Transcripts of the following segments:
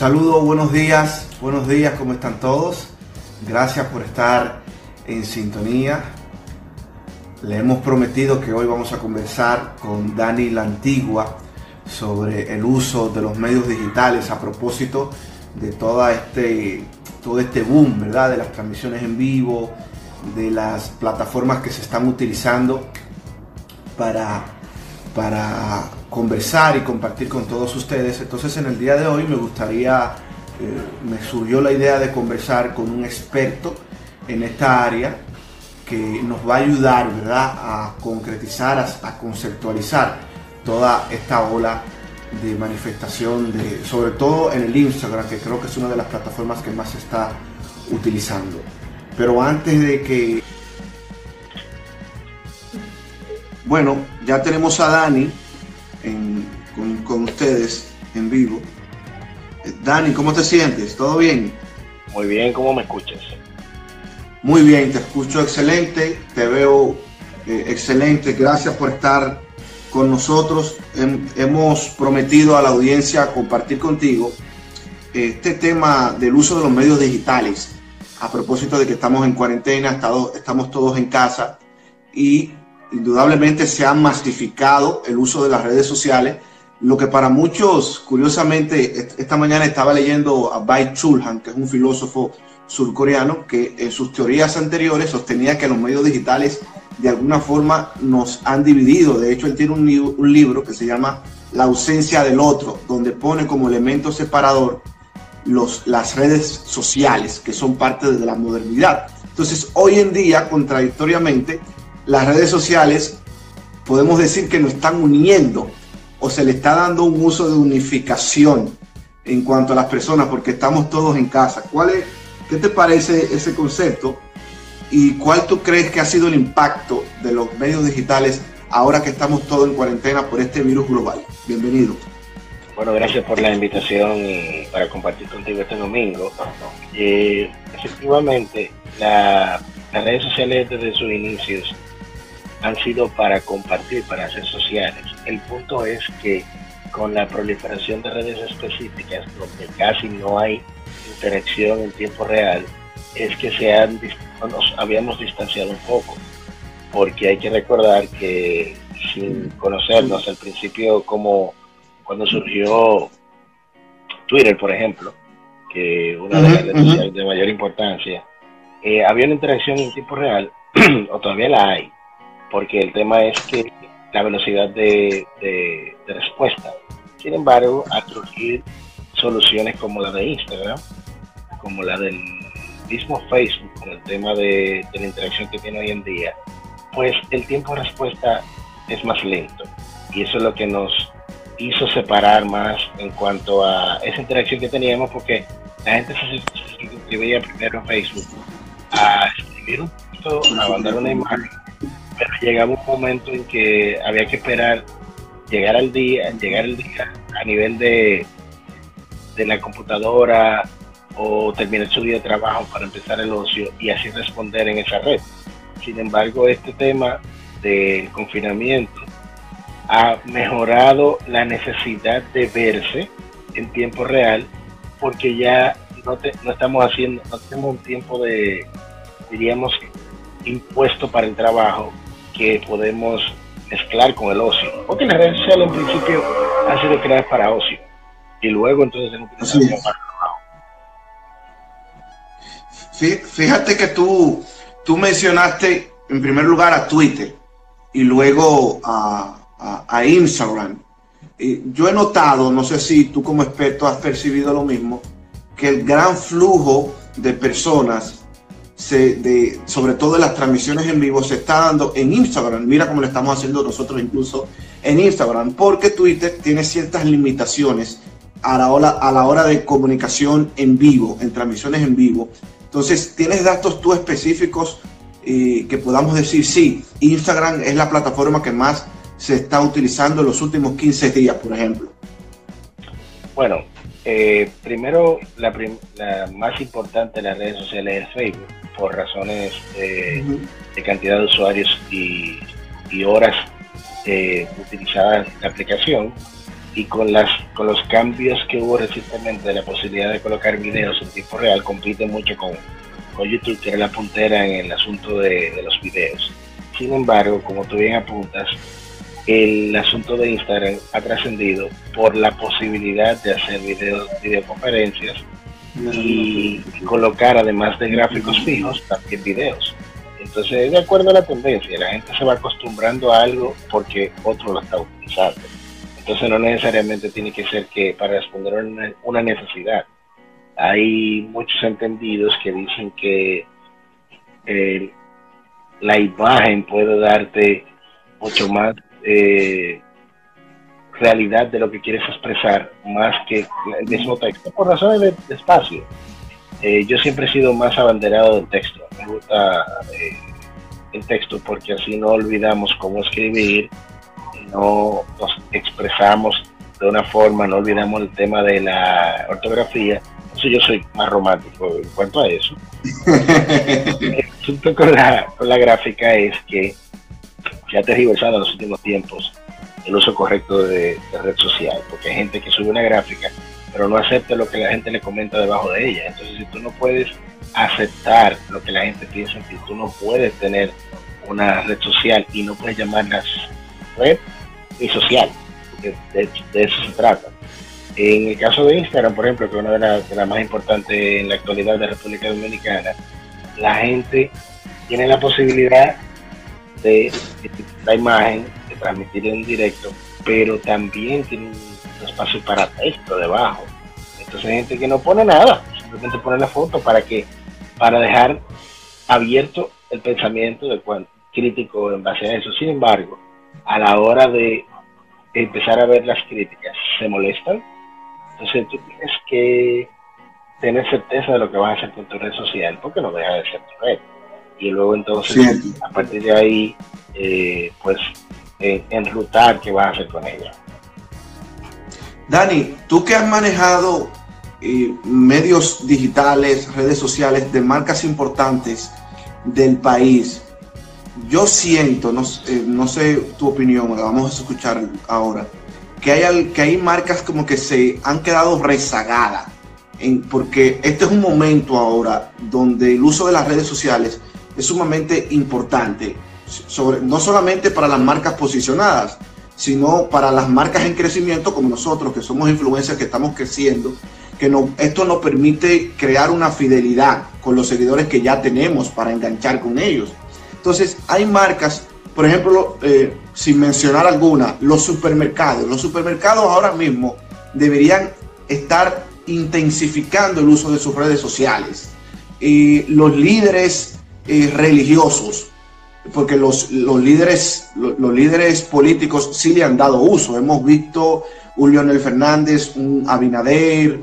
saludo, buenos días, buenos días, ¿cómo están todos? Gracias por estar en sintonía. Le hemos prometido que hoy vamos a conversar con Dani La Antigua sobre el uso de los medios digitales a propósito de toda este, todo este boom, ¿verdad? De las transmisiones en vivo, de las plataformas que se están utilizando para, para conversar y compartir con todos ustedes. Entonces en el día de hoy me gustaría, eh, me surgió la idea de conversar con un experto en esta área que nos va a ayudar, ¿verdad?, a concretizar, a, conceptualizar toda esta ola de manifestación, de, sobre todo en el Instagram, que creo que es una de las plataformas que más se está utilizando. Pero antes de que... Bueno, ya tenemos a Dani con, ustedes en vivo. Eh, Dani, ¿cómo te sientes? ¿Todo bien? Muy bien, ¿cómo me escuchas? Muy bien, te escucho excelente, te veo eh, excelente. Gracias por estar con nosotros. hemos prometido a la audiencia compartir contigo este tema del uso de los medios digitales. A propósito de que estamos en cuarentena, estamos todos en casa y indudablemente se ha masificado el uso de las redes sociales, lo que para muchos, curiosamente, esta mañana estaba leyendo a Bai Chulhan, que es un filósofo surcoreano, que en sus teorías anteriores sostenía que los medios digitales de alguna forma nos han dividido. De hecho, él tiene un, libro que se llama La ausencia del otro, donde pone como elemento separador las redes sociales, que son parte de la modernidad. Entonces, hoy en día, contradictoriamente, las redes sociales podemos decir que nos están uniendo o se le está dando un uso de unificación en cuanto a las personas porque estamos todos en casa. ¿Cuál es, ¿Qué te parece ese concepto? ¿Y cuál tú crees que ha sido el impacto de los medios digitales ahora que estamos todos en cuarentena por este virus global? Bienvenido. Bueno, gracias por la invitación y para compartir contigo este domingo. Eh, efectivamente, las redes sociales desde sus inicios han sido para compartir, para hacer sociales. El punto es que con la proliferación de redes específicas, donde casi no hay interacción en tiempo real, es que se han, nos habíamos distanciado un poco, porque hay que recordar que sin conocernos al principio, como cuando surgió Twitter, por ejemplo, que una de las redes sociales de mayor importancia, eh, había una interacción en tiempo real, o todavía la hay, porque el tema es que la velocidad de, respuesta. Sin embargo, a surgir soluciones como la de Instagram, como la del mismo Facebook, con el tema de, la interacción que tiene hoy en día, pues el tiempo de respuesta es más lento. Y eso es lo que nos hizo separar más en cuanto a esa interacción que teníamos, porque la gente se, inscribía primero en Facebook a escribir un texto, a mandar una imagen pero llegaba un momento en que había que esperar llegar al día, llegar el día a nivel de, de la computadora o terminar su día de trabajo para empezar el ocio y así responder en esa red. Sin embargo, este tema del confinamiento ha mejorado la necesidad de verse en tiempo real porque ya no, no estamos haciendo, no tenemos un tiempo de, diríamos, impuesto para el trabajo que podemos mezclar con el ocio. Porque las redes sociales en principio han sido creadas para ocio y luego entonces en para trabajo. Fíjate que tú, tú mencionaste en primer lugar a Twitter y luego a, a, Instagram. Y yo he notado, no sé si tú como experto has percibido lo mismo, que el gran flujo de personas sobre todo las transmisiones en vivo, se está dando en Instagram. Mira cómo lo estamos haciendo nosotros incluso en Instagram, porque Twitter tiene ciertas limitaciones a la hora, a la hora de comunicación en vivo, en transmisiones en vivo. Entonces, ¿tienes datos tú específicos eh, que podamos decir, sí, Instagram es la plataforma que más se está utilizando en los últimos 15 días, por ejemplo? Bueno, eh, primero, la, la, más importante de las redes sociales es Facebook por razones de, cantidad de usuarios y, horas eh, utilizadas la aplicación. y con las con los cambios que hubo recientemente de la posibilidad de colocar videos en tiempo real compite mucho con, con YouTube que era la puntera en el asunto de, de los videos sin embargo como tú bien apuntas el asunto de Instagram ha trascendido por la posibilidad de hacer videos videoconferencias y colocar además de gráficos fijos también videos. Entonces de acuerdo a la tendencia la gente se va acostumbrando a algo porque otro lo está utilizando. Entonces no necesariamente tiene que ser que para responder una, necesidad. Hay muchos entendidos que dicen que eh, la imagen puede darte mucho más eh, realidad de lo que quieres expresar, más que el mismo texto, por razones de, espacio. Eh, yo siempre he sido más abanderado del texto. Me gusta el texto porque así no olvidamos cómo escribir no nos expresamos de una forma, no olvidamos el tema de la ortografía. Entonces yo soy más romántico en cuanto a eso. el asunto con la, con la gráfica es que se ha tergiversado en los últimos tiempos el uso correcto de, red social, porque hay gente que sube una gráfica, pero no acepta lo que la gente le comenta debajo de ella. Entonces, si tú no puedes aceptar lo que la gente piensa en ti, tú no puedes tener una red social y no puedes llamarlas red y social, porque de, eso se trata. En el caso de Instagram, por ejemplo, que es una de las más importantes en la actualidad de República Dominicana, la gente tiene la posibilidad de, la imagen, de transmitir en directo, pero también tiene un espacio para texto debajo. Entonces hay gente que no pone nada, simplemente pone la foto para que, para dejar abierto el pensamiento del crítico en base a eso. Sin embargo, a la hora de empezar a ver las críticas, se molestan. Entonces tú tienes que tener certeza de lo que vas a hacer con tu red social, porque no deja de ser tu red. Y luego entonces, a partir de ahí, eh, pues enrutar qué vas a hacer con ella. Dani, tú que has manejado eh, medios digitales, redes sociales de marcas importantes del país, yo siento, no, eh, no, sé tu opinión, la vamos a escuchar ahora, que hay, que hay marcas como que se han quedado rezagadas, en, porque este es un momento ahora donde el uso de las redes sociales es sumamente importante, sobre, no solamente para las marcas posicionadas, sino para las marcas en crecimiento como nosotros, que somos influencers que estamos creciendo, que no, esto nos permite crear una fidelidad con los seguidores que ya tenemos para enganchar con ellos. Entonces, hay marcas, por ejemplo, eh, sin mencionar alguna, los supermercados. Los supermercados ahora mismo deberían estar intensificando el uso de sus redes sociales. Y los líderes religiosos, porque los, líderes, los, líderes políticos sí le han dado uso. Hemos visto un Leonel Fernández, un Abinader,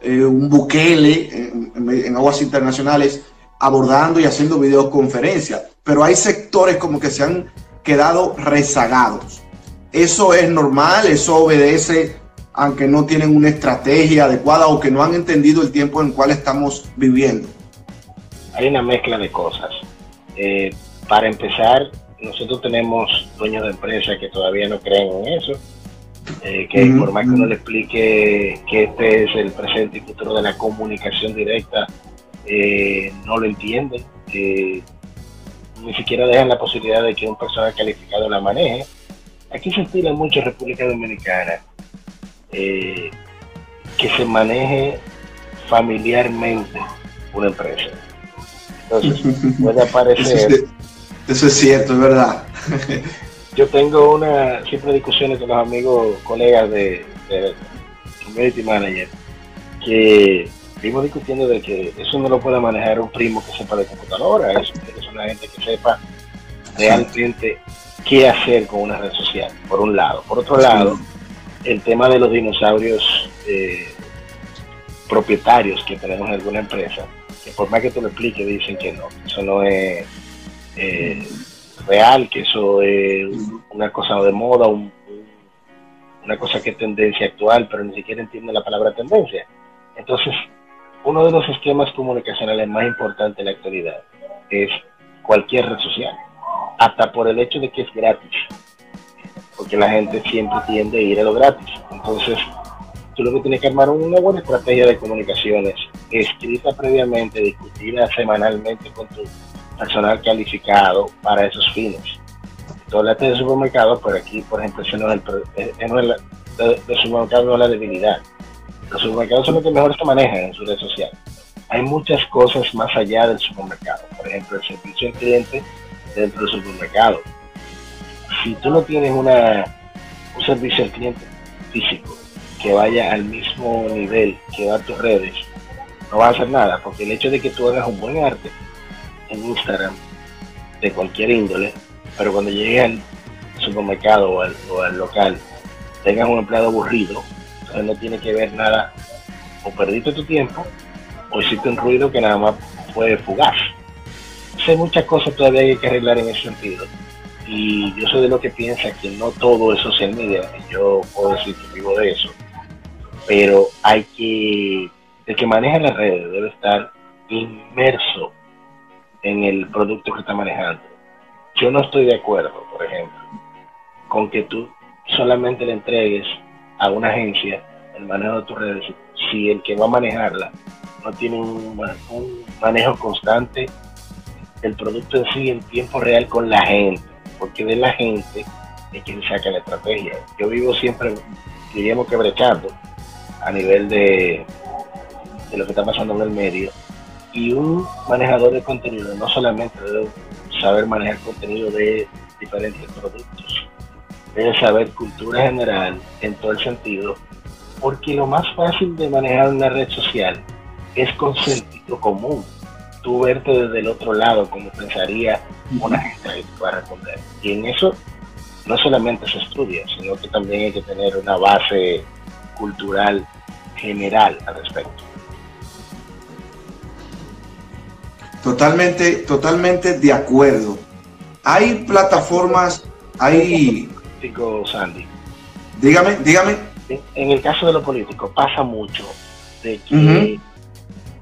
eh, un Bukele en, aguas internacionales abordando y haciendo videoconferencias pero hay sectores como que se han quedado rezagados. Eso es normal, eso obedece aunque no tienen una estrategia adecuada o que no han entendido el tiempo en el cual estamos viviendo. Hay una mezcla de cosas. Eh, para empezar, nosotros tenemos dueños de empresas que todavía no creen en eso, eh, que por más que uno le explique que este es el presente y futuro de la comunicación directa, eh, no lo entienden ni siquiera dejan la posibilidad de que un personal calificado la maneje. Aquí se estila mucho en República Dominicana eh, que se maneje familiarmente una empresa. Entonces, puede aparecer... Eso es, cierto, es verdad. yo tengo una siempre discusiones con los amigos, colegas de, de Community Manager, que vimos discutiendo de que eso no lo puede manejar un primo que sepa de computadora, eso tiene que una gente que sepa realmente qué hacer con una red social, por un lado. Por otro lado, el tema de los dinosaurios eh, propietarios que tenemos en alguna empresa, por más que tú lo expliques, dicen que no, eso no es eh, real, que eso es una cosa de moda, una cosa que es tendencia actual, pero ni siquiera entiende la palabra tendencia. Entonces, uno de los esquemas comunicacionales más importantes en la actualidad es cualquier red social, hasta por el hecho de que es gratis, porque la gente siempre tiende a ir a lo gratis. Entonces, tú lo que tienes que armar una buena estrategia de comunicaciones, escrita previamente, discutida semanalmente con tu personal calificado para esos fines. Tú hablaste de supermercados, pero aquí, por ejemplo, no es el, no es de, supermercados no es la debilidad. Los supermercados son los que mejor se manejan en su red social. Hay muchas cosas más allá del supermercado. Por ejemplo, el servicio al cliente dentro del supermercado. Si tú no tienes una, un servicio al cliente físico que vaya al mismo nivel que va a tus redes, no vas a hacer nada, porque el hecho de que tú hagas un buen arte en Instagram, de cualquier índole, pero cuando llegues al supermercado o al, local, tengas un empleado aburrido, entonces no tiene que ver nada, o perdiste tu tiempo, o hiciste un ruido que nada más fue fugaz. Hay muchas cosas todavía hay que arreglar en ese sentido. Y yo soy de lo que piensa que no todo es social media. Yo puedo decir que vivo de eso. Pero hay que, el que maneja las redes debe estar inmerso en el producto que está manejando. Yo no estoy de acuerdo, por ejemplo, con que tú solamente le entregues a una agencia el manejo de tus redes si el que va a manejarla no tiene un, manejo constante del producto en sí en tiempo real con la gente, porque de la gente es quien saca la estrategia. Yo vivo siempre, diríamos que brechando a nivel de, de lo que está pasando en el medio y un manejador de contenido no solamente debe saber manejar contenido de diferentes productos, debe saber cultura general en todo el sentido, porque lo más fácil de manejar una red social es con sentido común. Tú verte desde el otro lado, como pensaría una gente que va a responder. Y en eso no solamente se estudia, sino que también hay que tener una base cultural general al respecto. Totalmente, totalmente de acuerdo. Hay plataformas, hay... Sandy. Dígame, dígame. En el caso de lo político pasa mucho de que,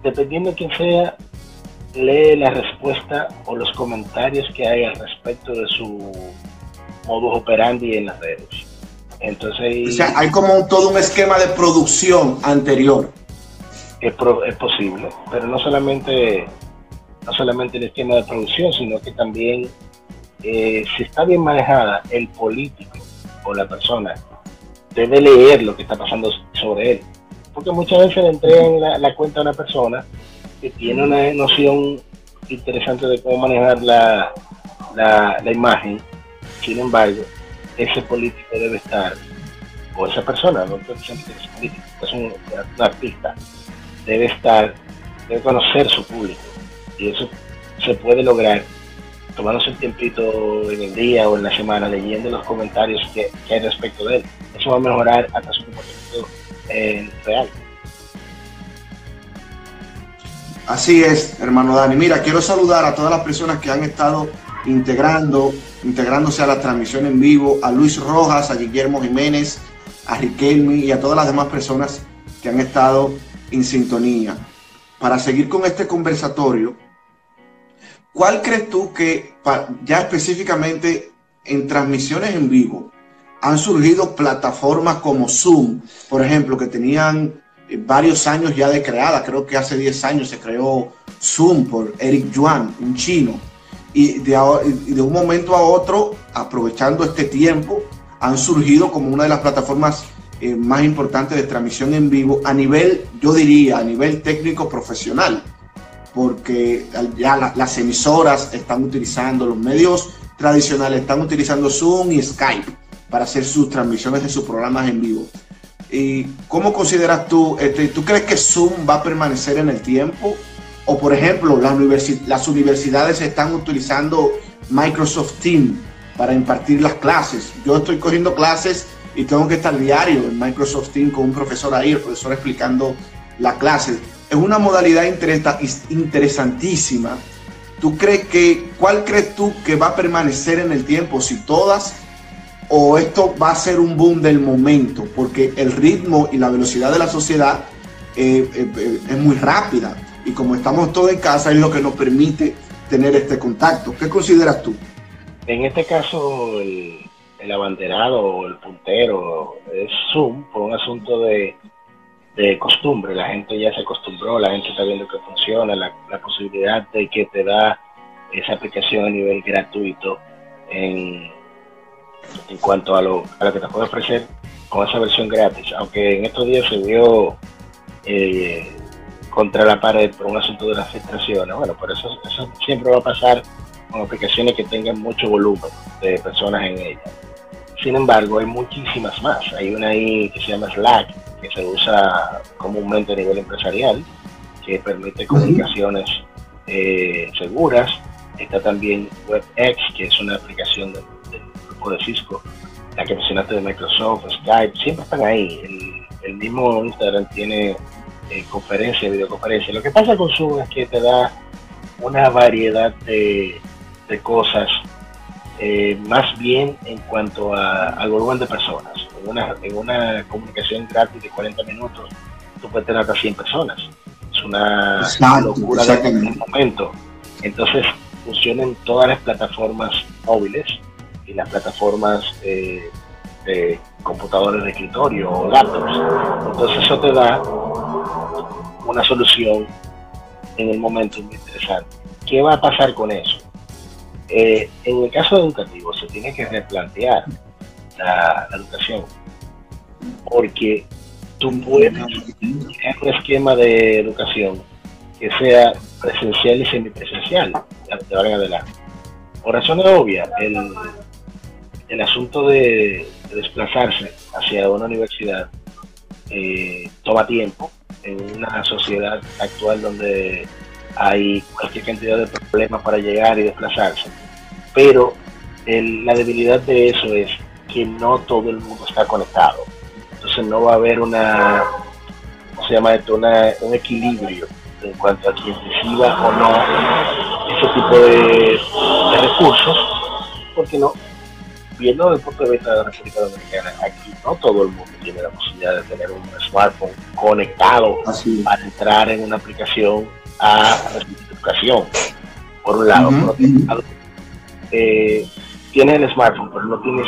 dependiendo de quién sea, lee la respuesta o los comentarios que hay al respecto de su modus operandi en las redes. Entonces, o sea, hay como todo un esquema de producción anterior. Es, es posible, pero no solamente no solamente el esquema de producción, sino que también eh, si está bien manejada, el político o la persona debe leer lo que está pasando sobre él. Porque muchas veces le entregan la, cuenta a una persona que tiene una noción interesante de cómo manejar la, la, imagen. Sin embargo, ese político debe estar, o esa persona, no es es un artista, debe estar, debe conocer su público y eso se puede lograr tomándose un tiempito en el día o en la semana leyendo los comentarios que, hay respecto de él. Eso va a mejorar hasta su comportamiento eh, real. Así es, hermano Dani. Mira, quiero saludar a todas las personas que han estado integrando, integrándose a la transmisión en vivo, a Luis Rojas, a Guillermo Jiménez, a Riquelme y a todas las demás personas que han estado en sintonía. Para seguir con este conversatorio, ¿Cuál crees tú que ya específicamente en transmisiones en vivo han surgido plataformas como Zoom, por ejemplo, que tenían eh, varios años ya de creada, creo que hace 10 años se creó Zoom por Eric Yuan, un chino, y de, de un momento a otro, aprovechando este tiempo, han surgido como una de las plataformas eh, más importantes de transmisión en vivo a nivel, yo diría, a nivel técnico profesional porque ya las emisoras están utilizando, los medios tradicionales están utilizando Zoom y Skype para hacer sus transmisiones de sus programas en vivo. ¿Y cómo consideras tú, este, tú crees que Zoom va a permanecer en el tiempo? O por ejemplo, las, las universidades están utilizando Microsoft Teams para impartir las clases. Yo estoy cogiendo clases y tengo que estar diario en Microsoft Teams con un profesor ahí, el profesor explicando la clase es una modalidad interesantísima. ¿Tú crees que, cuál crees tú que va a permanecer en el tiempo? Si todas o esto va a ser un boom del momento, porque el ritmo y la velocidad de la sociedad eh, eh, eh, es muy rápida y como estamos todos en casa es lo que nos permite tener este contacto. ¿Qué consideras tú? En este caso, el, el abanderado o el puntero es Zoom por un asunto de, costumbre. La gente ya se acostumbró, la gente está viendo que funciona, la, posibilidad de que te da esa aplicación a nivel gratuito en, en cuanto a lo, a lo que te puede ofrecer con esa versión gratis. Aunque en estos días se vio eh, contra la pared por un asunto de las filtraciones. Bueno, por eso, eso siempre va a pasar con aplicaciones que tengan mucho volumen de personas en ellas. Sin embargo, hay muchísimas más. Hay una ahí que se llama Slack, que se usa comúnmente a nivel empresarial, que permite comunicaciones eh, seguras. Está también WebEx, que es una aplicación del, grupo de Cisco, la que mencionaste de Microsoft, Skype, siempre están ahí. El, el mismo Instagram tiene eh, conferencia, videoconferencia. Lo que pasa con Zoom es que te da una variedad de, de cosas eh, más bien en cuanto a, al volumen de personas. En una, en una comunicación gratis de 40 minutos, tú puedes tener hasta 100 personas. Es una locura de el momento. Entonces, funcionan todas las plataformas móviles y las plataformas eh, de computadores de escritorio o laptops. Entonces, eso te da una solución en el momento muy interesante. ¿Qué va a pasar con eso? Eh, en el caso educativo se tiene que replantear la, educación, porque tú puedes tener un esquema de educación que sea presencial y semipresencial de ahora en adelante. Por razones obvias, el, el asunto de, desplazarse hacia una universidad eh, toma tiempo en una sociedad actual donde hay cualquier cantidad de problemas para llegar y desplazarse. Pero la debilidad de eso es que no todo el mundo está conectado. Entonces no va a haber una, ¿cómo se llama esto? un equilibrio en cuanto a quien reciba o no ese tipo de, recursos, porque no, viendo desde el punto de vista de la República Dominicana, aquí no todo el mundo tiene la posibilidad de tener un smartphone conectado para entrar en una aplicación a educación, por un lado. por otro lado, eh, tienes el smartphone, pero no tienes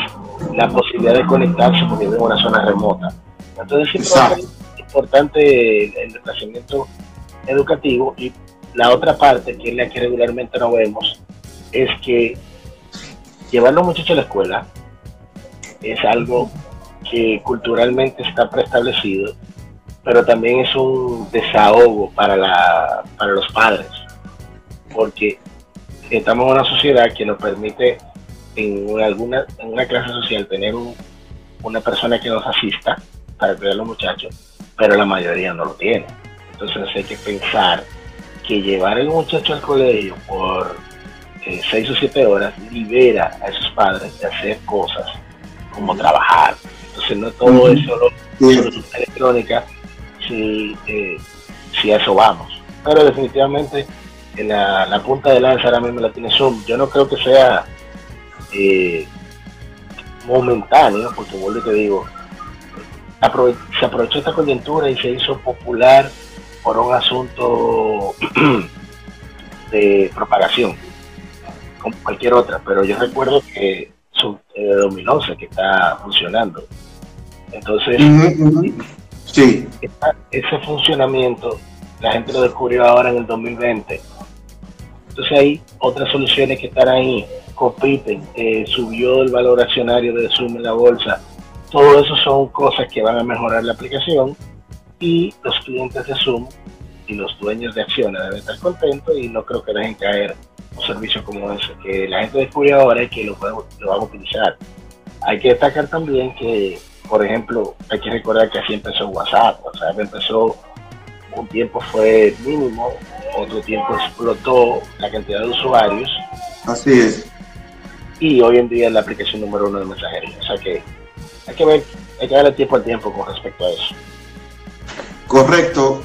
la posibilidad de conectarse porque vive en una zona remota. Entonces es importante el, desplazamiento educativo y la otra parte, que es la que regularmente no vemos, es que llevar a los muchachos a la escuela es algo que culturalmente está preestablecido pero también es un desahogo para, la, para los padres, porque estamos en una sociedad que nos permite en alguna en una clase social tener una persona que nos asista para cuidar a los muchachos, pero la mayoría no lo tiene. Entonces hay que pensar que llevar al muchacho al colegio por eh, seis o siete horas libera a esos padres de hacer cosas como trabajar. Entonces no todo es solo electrónica, si, eh, si a eso vamos. Pero definitivamente la, la, punta de lanza ahora mismo la tiene Zoom. Yo no creo que sea eh, momentáneo, porque vuelvo y te digo, se aprovechó esta coyuntura y se hizo popular por un asunto de propagación, como cualquier otra, pero yo recuerdo que su eh, Dominose que está funcionando. Entonces, Sí. ese funcionamiento la gente lo descubrió ahora en el 2020. Entonces hay otras soluciones que están ahí, compiten, eh, subió el valor accionario de Zoom en la bolsa. Todo eso son cosas que van a mejorar la aplicación y los clientes de Zoom y los dueños de acciones deben estar contentos y no creo que dejen caer un servicio como ese, que la gente descubrió ahora y que lo, lo van a utilizar. Hay que destacar también que por ejemplo, hay que recordar que así empezó WhatsApp. WhatsApp empezó, un tiempo fue mínimo, otro tiempo explotó la cantidad de usuarios. Así es. Y hoy en día es la aplicación número uno de mensajería. O sea que hay que ver, hay que darle tiempo al tiempo con respecto a eso. Correcto.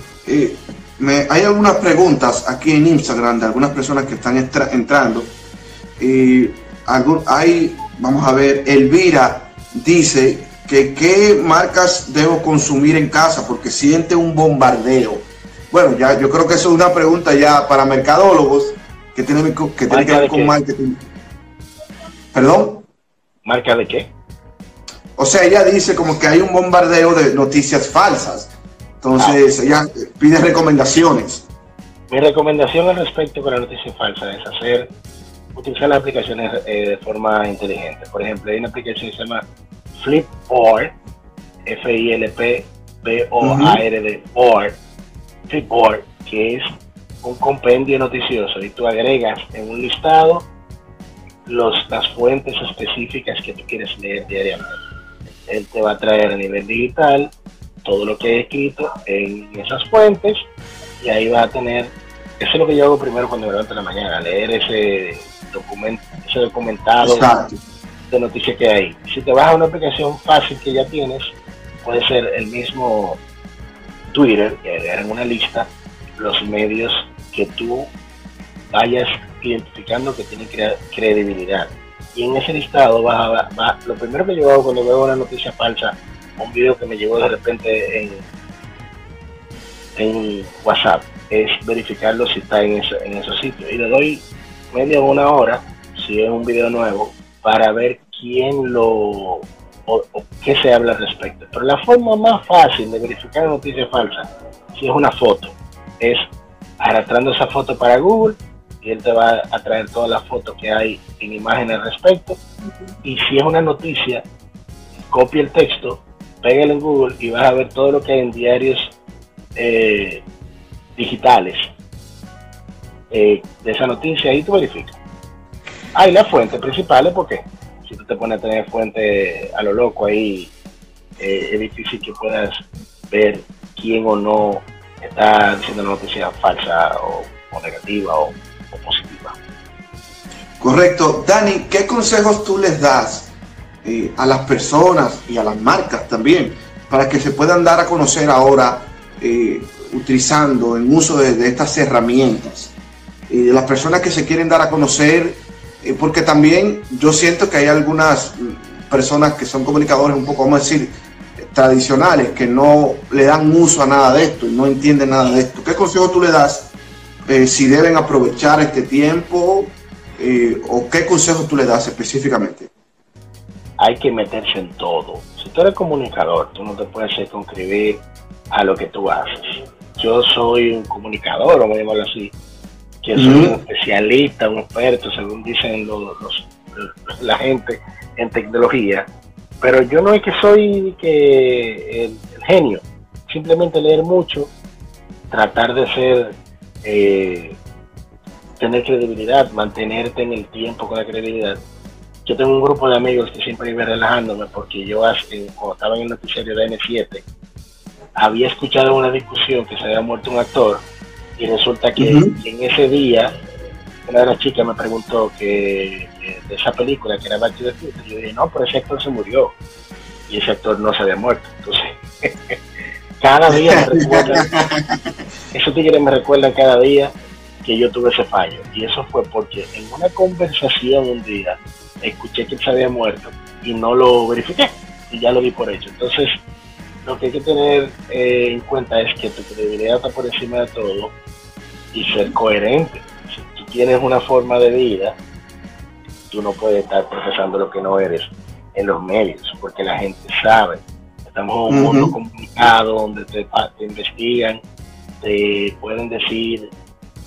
me, hay algunas preguntas aquí en Instagram de algunas personas que están entrando. Y algún, hay, vamos a ver, Elvira dice que qué marcas debo consumir en casa porque siente un bombardeo. Bueno, ya yo creo que eso es una pregunta ya para mercadólogos que tiene que, que, ver con marketing. ¿Perdón? ¿Marca de qué? O sea, ella dice como que hay un bombardeo de noticias falsas. Entonces, ah. ella pide recomendaciones. Mi recomendación al respecto con la noticia falsa es hacer, utilizar las aplicaciones eh, de forma inteligente. Por ejemplo, hay una aplicación que se llama Flipboard, F-I-L-P-B-O-A-R-D, Board, Flipboard, que es un compendio noticioso. Y tú agregas en un listado los, las fuentes específicas que tú quieres leer diariamente. Él te va a traer a nivel digital todo lo que he escrito en esas fuentes y ahí vas a tener, eso es lo que yo hago primero cuando me levanto en la mañana, leer ese documento, ese documentado de noticias que hay. Si te vas a una aplicación fácil que ya tienes, puede ser el mismo Twitter, que agregar en una lista los medios que tú vayas identificando que tienen credibilidad. Y en ese listado va, lo primero que yo hago cuando veo una noticia falsa, un video que me llegó de repente en, en WhatsApp, es verificarlo si está en, en esos sitios. Y le doy media una hora, si es un video nuevo, para ver quién lo o, qué se habla al respecto. Pero la forma más fácil de verificar noticias falsas, si es una foto, es arrastrando esa foto para Google y él te va a traer todas las fotos que hay en imágenes al respecto. Y si es una noticia, copia el texto, pégale en Google y vas a ver todo lo que hay en diarios eh, digitales eh, de esa noticia y tú verificas. Hay la fuente principal, porque si tú te pones a tener fuente a lo loco ahí, eh, es difícil que puedas ver quién o no está diciendo una noticia falsa o, negativa o, positiva. Correcto. Dani, ¿qué consejos tú les das eh, a las personas y a las marcas también para que se puedan dar a conocer ahora eh, utilizando en uso de, estas herramientas? Y de las personas que se quieren dar a conocer, porque también yo siento que hay algunas personas que son comunicadores un poco, vamos a decir, tradicionales que no le dan uso a nada de esto y no entienden nada de esto. ¿Qué consejo tú le das eh, si deben aprovechar este tiempo eh, o qué consejo tú le das específicamente? Hay que meterse en todo. Si tú eres comunicador, tú no te puedes circunscribir a lo que tú haces. Yo soy un comunicador, vamos a llamarlo así, que soy un especialista, un experto, según dicen los, la gente en tecnología, pero yo no es que soy que el, genio, simplemente leer mucho, tratar de ser, eh, tener credibilidad, mantenerte en el tiempo con la credibilidad. Yo tengo un grupo de amigos que siempre iba relajándome porque yo cuando estaba en el noticiario de N7 había escuchado una discusión que se había muerto un actor y resulta que en ese día una de las chicas me preguntó que, de esa película que era Back to the Future, yo dije, no, pero ese actor se murió y ese actor no se había muerto. Entonces, cada día me recuerdan, esos tigres me recuerdan cada día que yo tuve ese fallo. Y eso fue porque en una conversación un día escuché que él se había muerto y no lo verifiqué y ya lo di por hecho. Entonces, lo que hay que tener eh, en cuenta es que tu credibilidad está por encima de todo y ser coherente tienes una forma de vida, tú no puedes estar profesando lo que no eres en los medios, porque la gente sabe. Estamos en un mundo comunicado donde te, investigan, te pueden decir,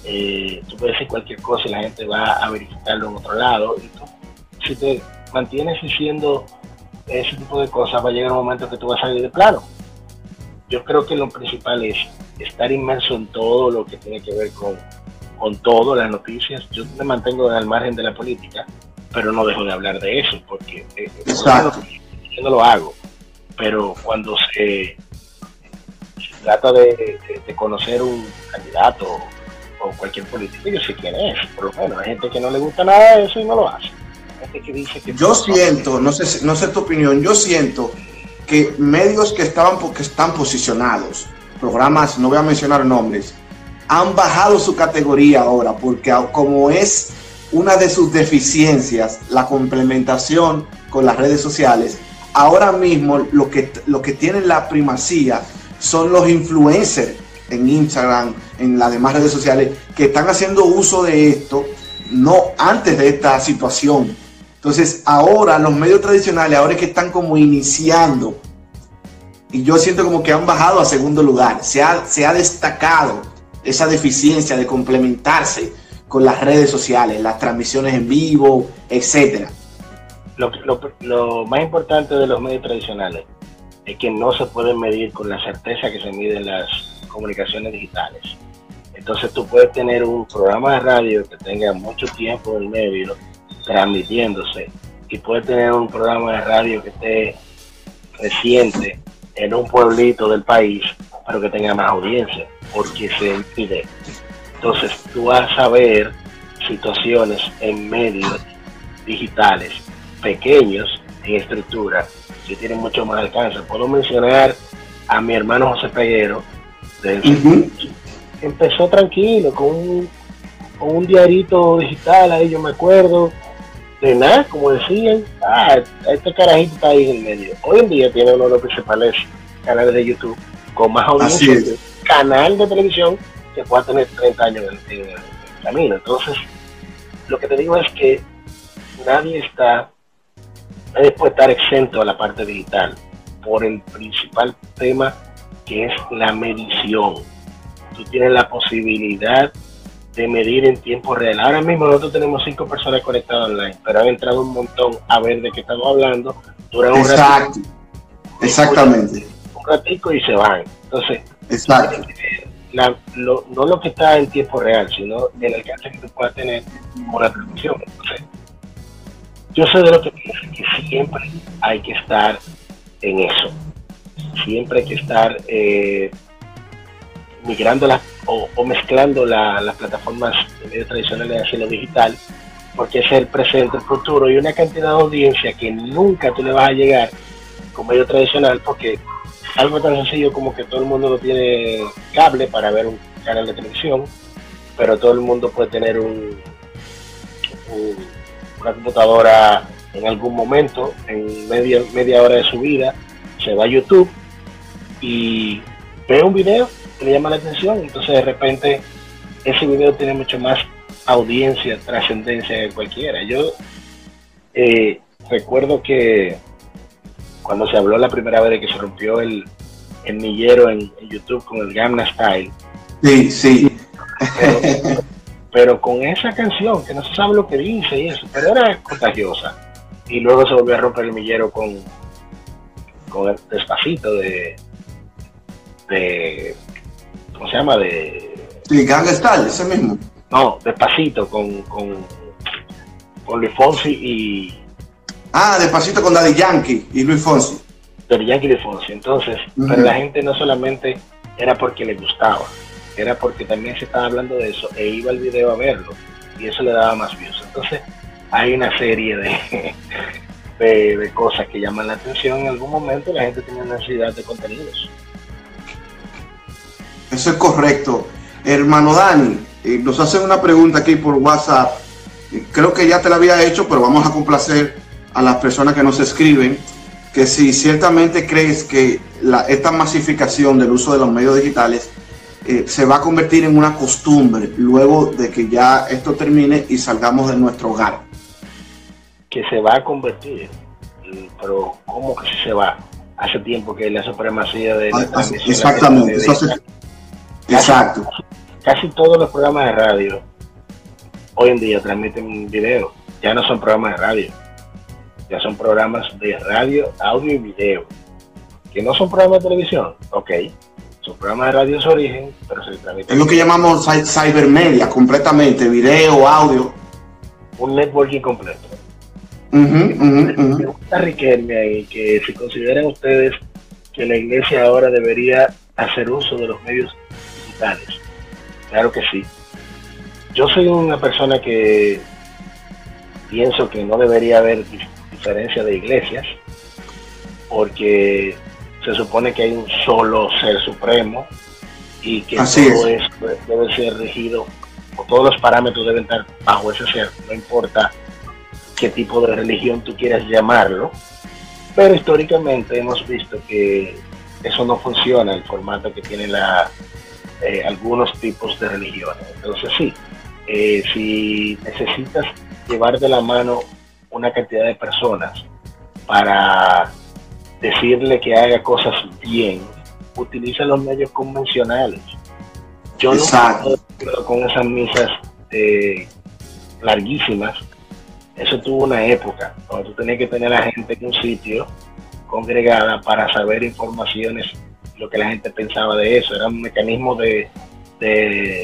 eh, tú puedes decir cualquier cosa y la gente va a verificarlo en otro lado. Y tú, si te mantienes diciendo ese tipo de cosas, va a llegar un momento que tú vas a salir de plano. Yo creo que lo principal es estar inmerso en todo lo que tiene que ver con con todo, las noticias. Yo me mantengo al margen de la política, pero no dejo de hablar de eso, porque eh, yo no lo hago. Pero cuando se, trata de, conocer un candidato o cualquier político, yo sé quién es, por lo menos. Hay gente que no le gusta nada de eso y no lo hace. que dice que yo siento, no sé, no sé tu opinión, yo siento que medios que estaban porque están posicionados, programas, no voy a mencionar nombres, han bajado su categoría ahora, porque como es una de sus deficiencias, la complementación con las redes sociales, ahora mismo lo que, lo que tienen la primacía son los influencers en Instagram, en las demás redes sociales, que están haciendo uso de esto, no antes de esta situación. Entonces, ahora los medios tradicionales, ahora es que están como iniciando, y yo siento como que han bajado a segundo lugar, se ha, se ha destacado esa deficiencia de complementarse con las redes sociales, las transmisiones en vivo, etcétera. Lo, lo, más importante de los medios tradicionales es que no se pueden medir con la certeza que se miden las comunicaciones digitales. Entonces tú puedes tener un programa de radio que tenga mucho tiempo en el medio transmitiéndose y puedes tener un programa de radio que esté reciente en un pueblito del país, pero que tenga más audiencia, porque se impide. Entonces tú vas a ver situaciones en medios digitales pequeños en estructura que tienen mucho más alcance. Puedo mencionar a mi hermano José Peguero, empezó tranquilo con un, con un diarito digital, ahí yo me acuerdo, de nada, como decían, ah, este carajito está ahí en el medio. Hoy en día tiene uno de los principales canales de YouTube con más audiencia canal de televisión que pueda tener 30 años en, el camino. Entonces, lo que te digo es que nadie está, nadie puede estar exento a la parte digital por el principal tema que es la medición. Tú tienes la posibilidad de medir en tiempo real. Ahora mismo nosotros tenemos cinco personas conectadas online, pero han entrado un montón a ver de qué estamos hablando. Duran un ratito, Exactamente. Un ratico y se van. Entonces, Exacto. no lo que está en tiempo real, sino el alcance que tú puedas tener con la transmisión. Entonces, yo sé de lo que pienso, que siempre hay que estar en eso. Siempre hay que estar eh, migrando las o, mezclando las plataformas de medios tradicionales hacia lo digital, porque es el presente, el futuro y una cantidad de audiencia que nunca tú le vas a llegar con medio tradicional, porque algo tan sencillo como que todo el mundo no tiene cable para ver un canal de televisión, pero todo el mundo puede tener un, una computadora en algún momento, en media, media hora de su vida, se va a YouTube y ve un video le llama la atención, entonces de repente ese video tiene mucho más audiencia, trascendencia que cualquiera. Yo eh, recuerdo que cuando se habló la primera vez de que se rompió el, el millero en, YouTube con el Gamma Style. Sí, sí. Pero, con esa canción, que no se sabe lo que dice y eso, pero era contagiosa. Y luego se volvió a romper el millero con, con el despacito de, de ¿cómo se llama? De... Sí, ese mismo. No, Despacito con, con, con Luis Fonsi y... Ah, Despacito con Daddy Yankee y Luis Fonsi. Daddy Yankee y Luis Fonsi. Entonces, pero la gente no solamente era porque le gustaba, era porque también se estaba hablando de eso e iba al video a verlo y eso le daba más views. Entonces, hay una serie de, de, de, cosas que llaman la atención. En algún momento la gente tiene necesidad de contenidos. Eso es correcto. Hermano Dani, eh, nos hacen una pregunta aquí por WhatsApp. Eh, creo que ya te la había hecho, pero vamos a complacer a las personas que nos escriben. Que si ciertamente crees que esta masificación del uso de los medios digitales eh, se va a convertir en una costumbre luego de que ya esto termine y salgamos de nuestro hogar. Que se va a convertir, pero ¿cómo que se va? Hace tiempo que la supremacía de... Ah, exactamente, eso hace, Exacto. Casi, todos los programas de radio hoy en día transmiten video. Ya no son programas de radio. Ya son programas de radio, audio y video. Que no son programas de televisión. Ok. Son programas de radio de su origen, pero se transmiten. Es lo que llamamos cybermedia, completamente. Video, audio. Un networking completo. Me gusta riquelme y que si consideran ustedes que la iglesia ahora debería hacer uso de los medios Claro que sí. Yo soy una persona que pienso que no debería haber diferencia de iglesias, porque se supone que hay un solo ser supremo y que todo es. debe ser regido, o todos los parámetros deben estar bajo ese ser, no importa qué tipo de religión tú quieras llamarlo, pero históricamente hemos visto que eso no funciona, el formato que tiene la, eh, algunos tipos de religiones. Entonces sí, eh, si necesitas llevar de la mano una cantidad de personas para decirle que haga cosas bien, utiliza los medios convencionales. Yo no no con esas misas eh, larguísimas. Eso tuvo una época cuando tú tenías que tener a la gente en un sitio congregada para saber informaciones, lo que la gente pensaba de eso. Era un mecanismo de,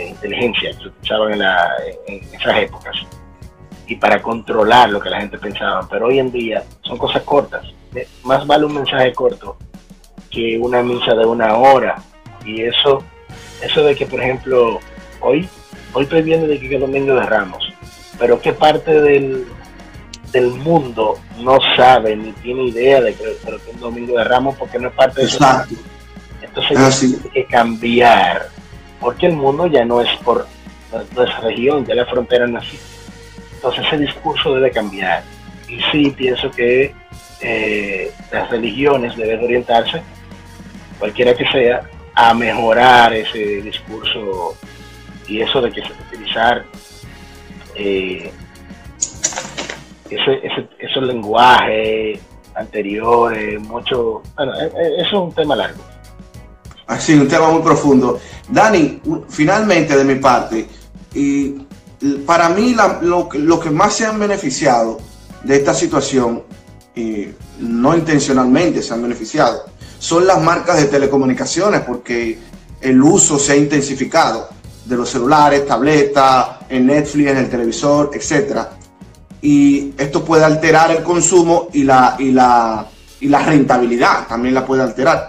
inteligencia que se utilizaban en, en esas épocas y para controlar lo que la gente pensaba. Pero hoy en día son cosas cortas. Más vale un mensaje corto que una misa de una hora. Y eso, eso de que, por ejemplo, hoy, hoy estoy viendo de que es domingo de Ramos, pero qué parte del, del mundo no sabe ni tiene idea de que, es domingo de Ramos porque no es parte de eso. Entonces ah, tiene que cambiar, porque el mundo ya no es por nuestra región, ya la frontera no existe entonces ese discurso debe cambiar. Y sí pienso que eh, las religiones deben orientarse, cualquiera que sea, a mejorar ese discurso y eso de que se utilizar eh, ese, ese, esos lenguajes anteriores, mucho... Bueno, eh, eso es un tema largo. Así, un tema muy profundo. Dani, finalmente de mi parte, y para mí lo, que más se han beneficiado de esta situación, y no intencionalmente se han beneficiado, son las marcas de telecomunicaciones porque el uso se ha intensificado de los celulares, tabletas, en Netflix, en el televisor, etc. Y esto puede alterar el consumo y la, y la, y la rentabilidad también la puede alterar.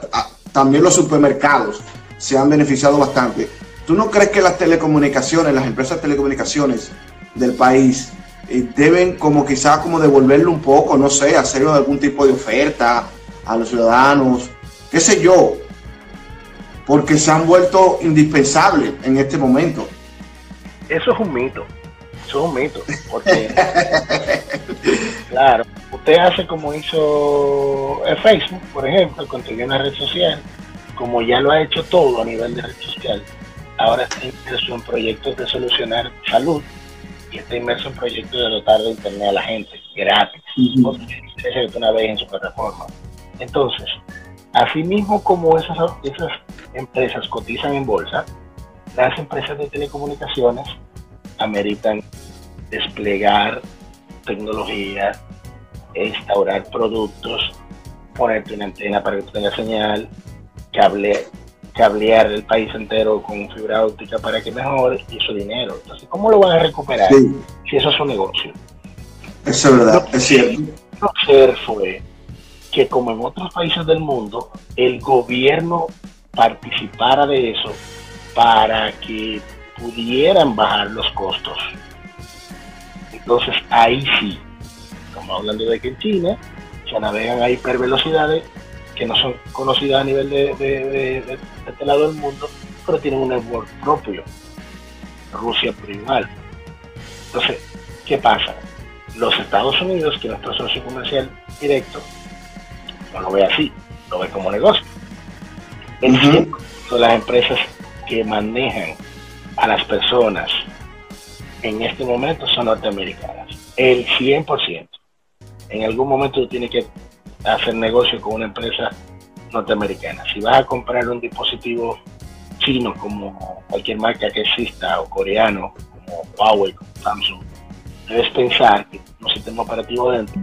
También los supermercados se han beneficiado bastante. ¿Tú no crees que las telecomunicaciones, las empresas de telecomunicaciones del país eh, deben como quizás como devolverle un poco, no sé, hacer algún tipo de oferta a los ciudadanos, qué sé yo, porque se han vuelto indispensables en este momento? Eso es un mito, eso es un mito, porque claro, usted hace como hizo Facebook, por ejemplo, cuando una red social, como ya lo ha hecho todo a nivel de red social, ahora está inmerso en proyectos de solucionar salud y está inmerso en proyectos de dotar de internet a la gente gratis, uh una vez en su plataforma. Entonces, así mismo como esas, esas empresas cotizan en bolsa, las empresas de telecomunicaciones ameritan desplegar tecnología, instaurar productos, ponerte una antena para que tenga señal, cable cablear el país entero con fibra óptica para que mejore y eso dinero. Entonces, ¿cómo lo van a recuperar si eso es un negocio? Eso es verdad, es cierto. Lo que fue que como en otros países del mundo, el gobierno participara de eso para que pudieran bajar los costos. Entonces ahí sí, estamos hablando de que en China se navegan a hipervelocidades que no son conocidas a nivel de, de, este lado del mundo, pero tienen un network propio. Rusia por igual. Entonces, ¿qué pasa? Los Estados Unidos, que es nuestro socio comercial directo, no lo ve así, lo ve como negocio. El uh de las empresas que manejan a las personas en este momento son norteamericanas. El 100%. En algún momento tiene que hacer negocio con una empresa norteamericana. Si vas a comprar un dispositivo chino como cualquier marca que exista o coreano como Huawei, como Samsung, debes pensar que un sistema operativo dentro